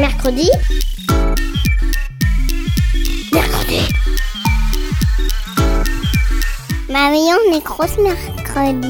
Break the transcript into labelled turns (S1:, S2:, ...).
S1: Mercredi. Mercredi. Mamie, on est grosse mercredi.